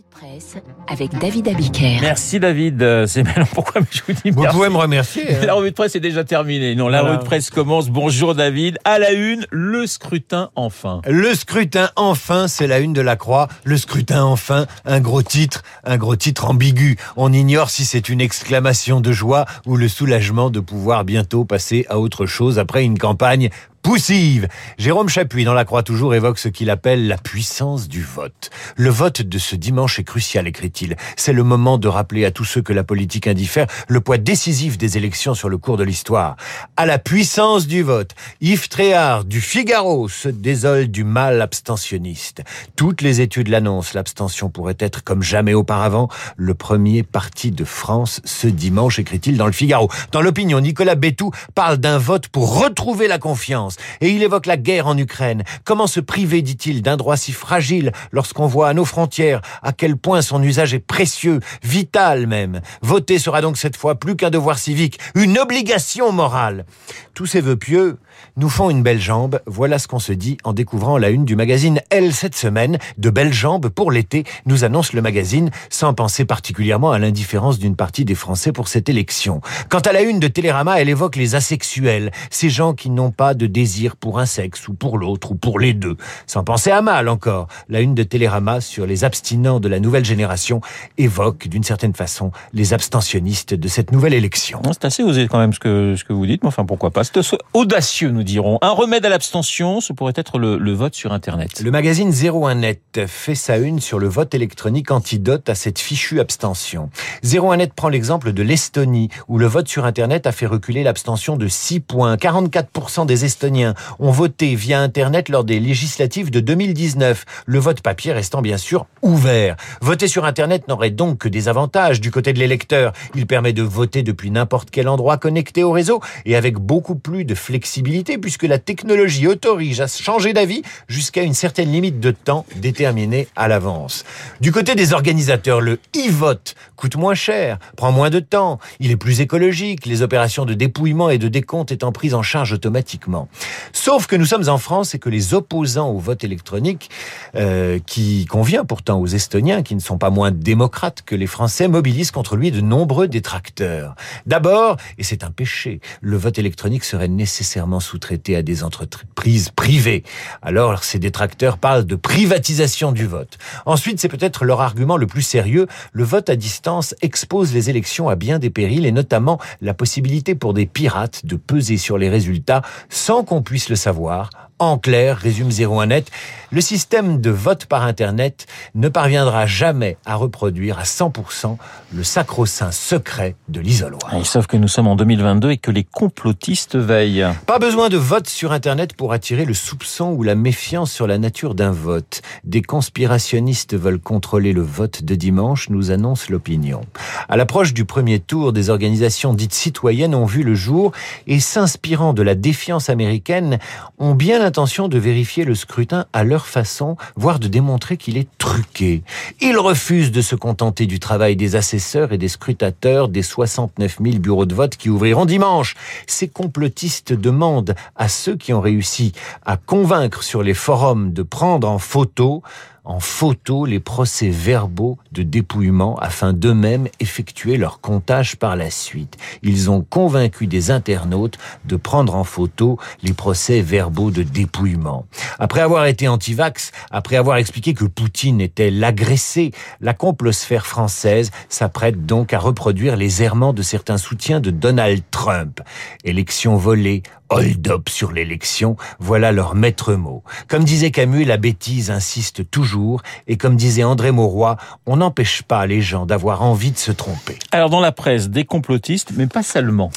revue de presse avec David Abiker. Merci David. Euh, C'est maintenant pourquoi je vous dis Vous merci. pouvez me remercier. hein. La revue de presse est déjà terminée. Non, la Voilà. revue de presse commence. Bonjour David. À la une, le scrutin enfin. Le scrutin enfin, c'est la une de la Croix. Le scrutin enfin, un gros titre, un gros titre ambigu. On ignore si c'est une exclamation de joie ou le soulagement de pouvoir bientôt passer à autre chose après une campagne poussive. Jérôme Chapuis, dans la Croix toujours, évoque ce qu'il appelle la puissance du vote. Le vote de ce dimanche est crucial, écrit-il. C'est le moment de rappeler à tous ceux que la politique indiffère le poids décisif des élections sur le cours de l'histoire. À la puissance du vote, Yves Tréhard du Figaro se désole du mal abstentionniste. Toutes les études l'annoncent, l'abstention pourrait être, comme jamais auparavant, le premier parti de France ce dimanche, écrit-il dans le Figaro. Dans l'opinion, Nicolas Bétou parle d'un vote pour retrouver la confiance. Et il évoque la guerre en Ukraine. Comment se priver, dit-il, d'un droit si fragile lorsqu'on voit à nos frontières à quel point son usage est précieux, vital même. Voter sera donc cette fois plus qu'un devoir civique, une obligation morale. Tous ces vœux pieux nous font une belle jambe. Voilà ce qu'on se dit en découvrant la une du magazine Elle cette semaine. De belles jambes pour l'été, nous annonce le magazine, sans penser particulièrement à l'indifférence d'une partie des Français pour cette élection. Quant à la une de Télérama, elle évoque les asexuels, ces gens qui n'ont pas de désir pour un sexe ou pour l'autre ou pour les deux. Sans penser à mal encore, la une de Télérama sur les abstinents de la nouvelle génération évoque d'une certaine façon les abstentionnistes de cette nouvelle élection. C'est assez osé quand même ce que, ce que vous dites, mais enfin pourquoi pas. C'est audacieux, nous dirons. Un remède à l'abstention, ce pourrait être le, le vote sur Internet. Le magazine 01net fait sa une sur le vote électronique antidote à cette fichue abstention. 01net prend l'exemple de l'Estonie, où le vote sur Internet a fait reculer l'abstention de 6 points. 44% des Estoniens ont voté via Internet lors des législatives de 2019, le vote papier restant bien sûr ouvert. Voter sur Internet n'aurait donc que des avantages du côté de l'électeur. Il permet de voter depuis n'importe quel endroit connecté au réseau et avec beaucoup plus de flexibilité puisque la technologie autorise à changer d'avis jusqu'à une certaine limite de temps déterminée à l'avance. Du côté des organisateurs, le e-vote coûte moins cher, prend moins de temps, il est plus écologique, les opérations de dépouillement et de décompte étant prises en charge automatiquement. Sauf que nous sommes en France et que les opposants au vote électronique, euh, qui convient pourtant aux Estoniens, qui ne sont pas moins démocrates que les Français, mobilisent contre lui de nombreux détracteurs. D'abord, et c'est un péché, le vote électronique serait nécessairement sous-traité à des entreprises privées. Alors, ces détracteurs parlent de privatisation du vote. Ensuite, c'est peut-être leur argument le plus sérieux, le vote à distance expose les élections à bien des périls et notamment la possibilité pour des pirates de peser sur les résultats sans qu'on puisse le savoir. En clair, résume 01net, le système de vote par Internet ne parviendra jamais à reproduire à 100% le sacro-saint secret de l'isoloir. Et sauf que nous sommes en 2022 et que les complotistes veillent. Pas besoin de vote sur Internet pour attirer le soupçon ou la méfiance sur la nature d'un vote. Des conspirationnistes veulent contrôler le vote de dimanche, nous annonce l'opinion. À l'approche du premier tour, des organisations dites citoyennes ont vu le jour et s'inspirant de la défiance américaine, ont bien l'intention de vérifier le scrutin à leur façon, voire de démontrer qu'il est truqué. Ils refusent de se contenter du travail des assesseurs et des scrutateurs des 69 000 bureaux de vote qui ouvriront dimanche. Ces complotistes demandent à ceux qui ont réussi à convaincre sur les forums de prendre en photo en photo les procès verbaux de dépouillement afin d'eux-mêmes effectuer leur comptage par la suite. Ils ont convaincu des internautes de prendre en photo les procès verbaux de dépouillement. Après avoir été anti-vax, après avoir expliqué que Poutine était l'agressé, la complosphère française s'apprête donc à reproduire les errements de certains soutiens de Donald Trump. Élection volée, hold-up sur l'élection, voilà leur maître mot. Comme disait Camus, la bêtise insiste toujours, et comme disait André Mauroy, on n'empêche pas les gens d'avoir envie de se tromper. Alors dans la presse, des complotistes, mais pas seulement.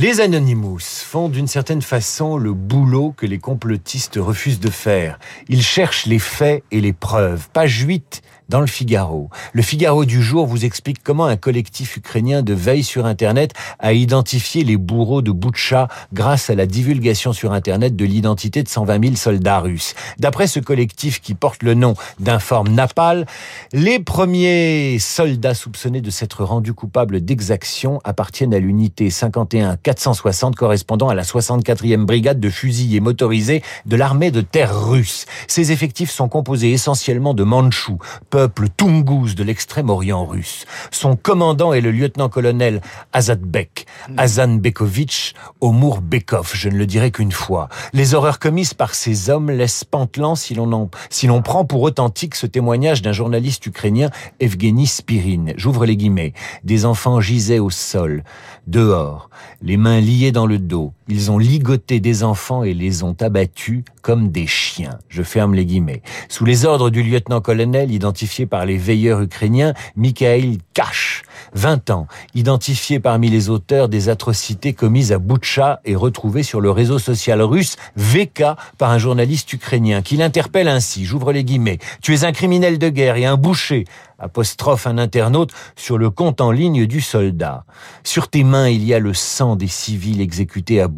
Les Anonymous font d'une certaine façon le boulot que les complotistes refusent de faire. Ils cherchent les faits et les preuves. Page 8 dans le Figaro. Le Figaro du jour vous explique comment un collectif ukrainien de veille sur Internet a identifié les bourreaux de Boutcha grâce à la divulgation sur Internet de l'identité de 120 000 soldats russes. D'après ce collectif qui porte le nom d'Informe Napal, les premiers soldats soupçonnés de s'être rendus coupables d'exaction appartiennent à l'unité 51 460 correspondant à la 64e brigade de fusiliers motorisés de l'armée de terre russe. Ces effectifs sont composés essentiellement de Mandchous, peuple toungouz de l'extrême-orient russe. Son commandant est le lieutenant-colonel Azadbek, Azan Bekovitch Omur Bekov, je ne le dirai qu'une fois. Les horreurs commises par ces hommes laissent pantelant si l'on si prend pour authentique ce témoignage d'un journaliste ukrainien, Evgeny Spirin. J'ouvre les guillemets. Des enfants gisaient au sol, dehors, les mains liées dans le dos. Ils ont ligoté des enfants et les ont abattus comme des chiens. Je ferme les guillemets. Sous les ordres du lieutenant-colonel, identifié par les veilleurs ukrainiens, Mikhail Kash, 20 ans, identifié parmi les auteurs des atrocités commises à Boutcha et retrouvé sur le réseau social russe VK par un journaliste ukrainien qui l'interpelle ainsi, j'ouvre les guillemets, tu es un criminel de guerre et un boucher, apostrophe un internaute sur le compte en ligne du soldat. Sur tes mains, il y a le sang des civils exécutés à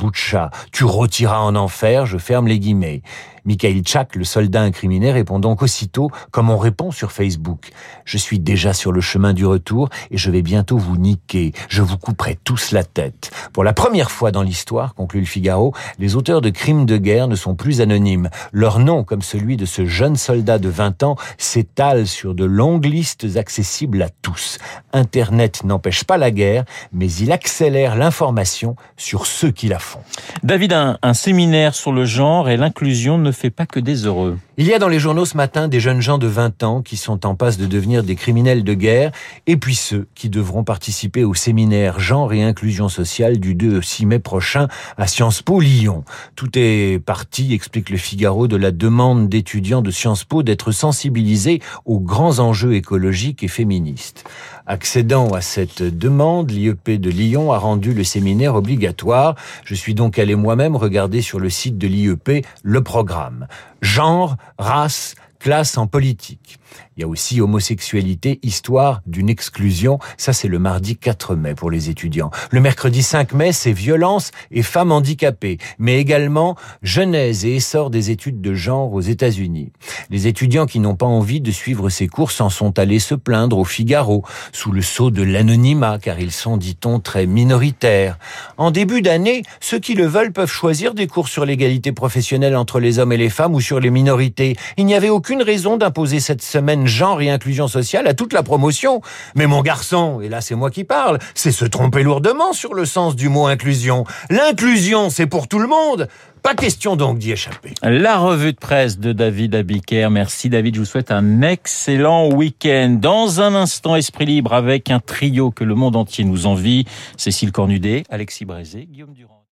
Tu retiras en enfer, je ferme les guillemets. Mikhail Tchak, le soldat incriminé, répond donc aussitôt, comme on répond sur Facebook. Je suis déjà sur le chemin du retour et je vais bientôt vous niquer. Je vous couperai tous la tête. Pour la première fois dans l'histoire, conclut le Figaro, les auteurs de crimes de guerre ne sont plus anonymes. Leur nom, comme celui de ce jeune soldat de 20 ans, s'étale sur de longues listes accessibles à tous. Internet n'empêche pas la guerre, mais il accélère l'information sur ceux qui la font. David, un, un séminaire sur le genre et l'inclusion ne fait pas que des heureux. Il y a dans les journaux ce matin des jeunes gens de 20 ans qui sont en passe de devenir des criminels de guerre, et puis ceux qui devront participer au séminaire Genre et Inclusion Sociale du 2 au 6 mai prochain à Sciences Po Lyon. Tout est parti, explique le Figaro, de la demande d'étudiants de Sciences Po d'être sensibilisés aux grands enjeux écologiques et féministes. Accédant à cette demande, l'IEP de Lyon a rendu le séminaire obligatoire. Je suis donc allé moi-même regarder sur le site de l'IEP le programme. Genre, race, classe en politique. Il y a aussi homosexualité, histoire d'une exclusion. Ça, c'est le mardi 4 mai pour les étudiants. Le mercredi 5 mai, c'est violence et femmes handicapées, mais également genèse et essor des études de genre aux États-Unis. Les étudiants qui n'ont pas envie de suivre ces cours s'en sont allés se plaindre au Figaro, sous le sceau de l'anonymat, car ils sont, dit-on, très minoritaires. En début d'année, ceux qui le veulent peuvent choisir des cours sur l'égalité professionnelle entre les hommes et les femmes ou sur les minorités. Il n'y avait aucune raison d'imposer cette semaine genre et inclusion sociale à toute la promotion. Mais mon garçon, et là c'est moi qui parle, c'est se tromper lourdement sur le sens du mot inclusion. L'inclusion, c'est pour tout le monde. Pas question donc d'y échapper. La revue de presse de David Abiker. Merci David, je vous souhaite un excellent week-end. Dans un instant, Esprit Libre avec un trio que le monde entier nous envie. Cécile Cornudet, Alexis Brézé, Guillaume Durand.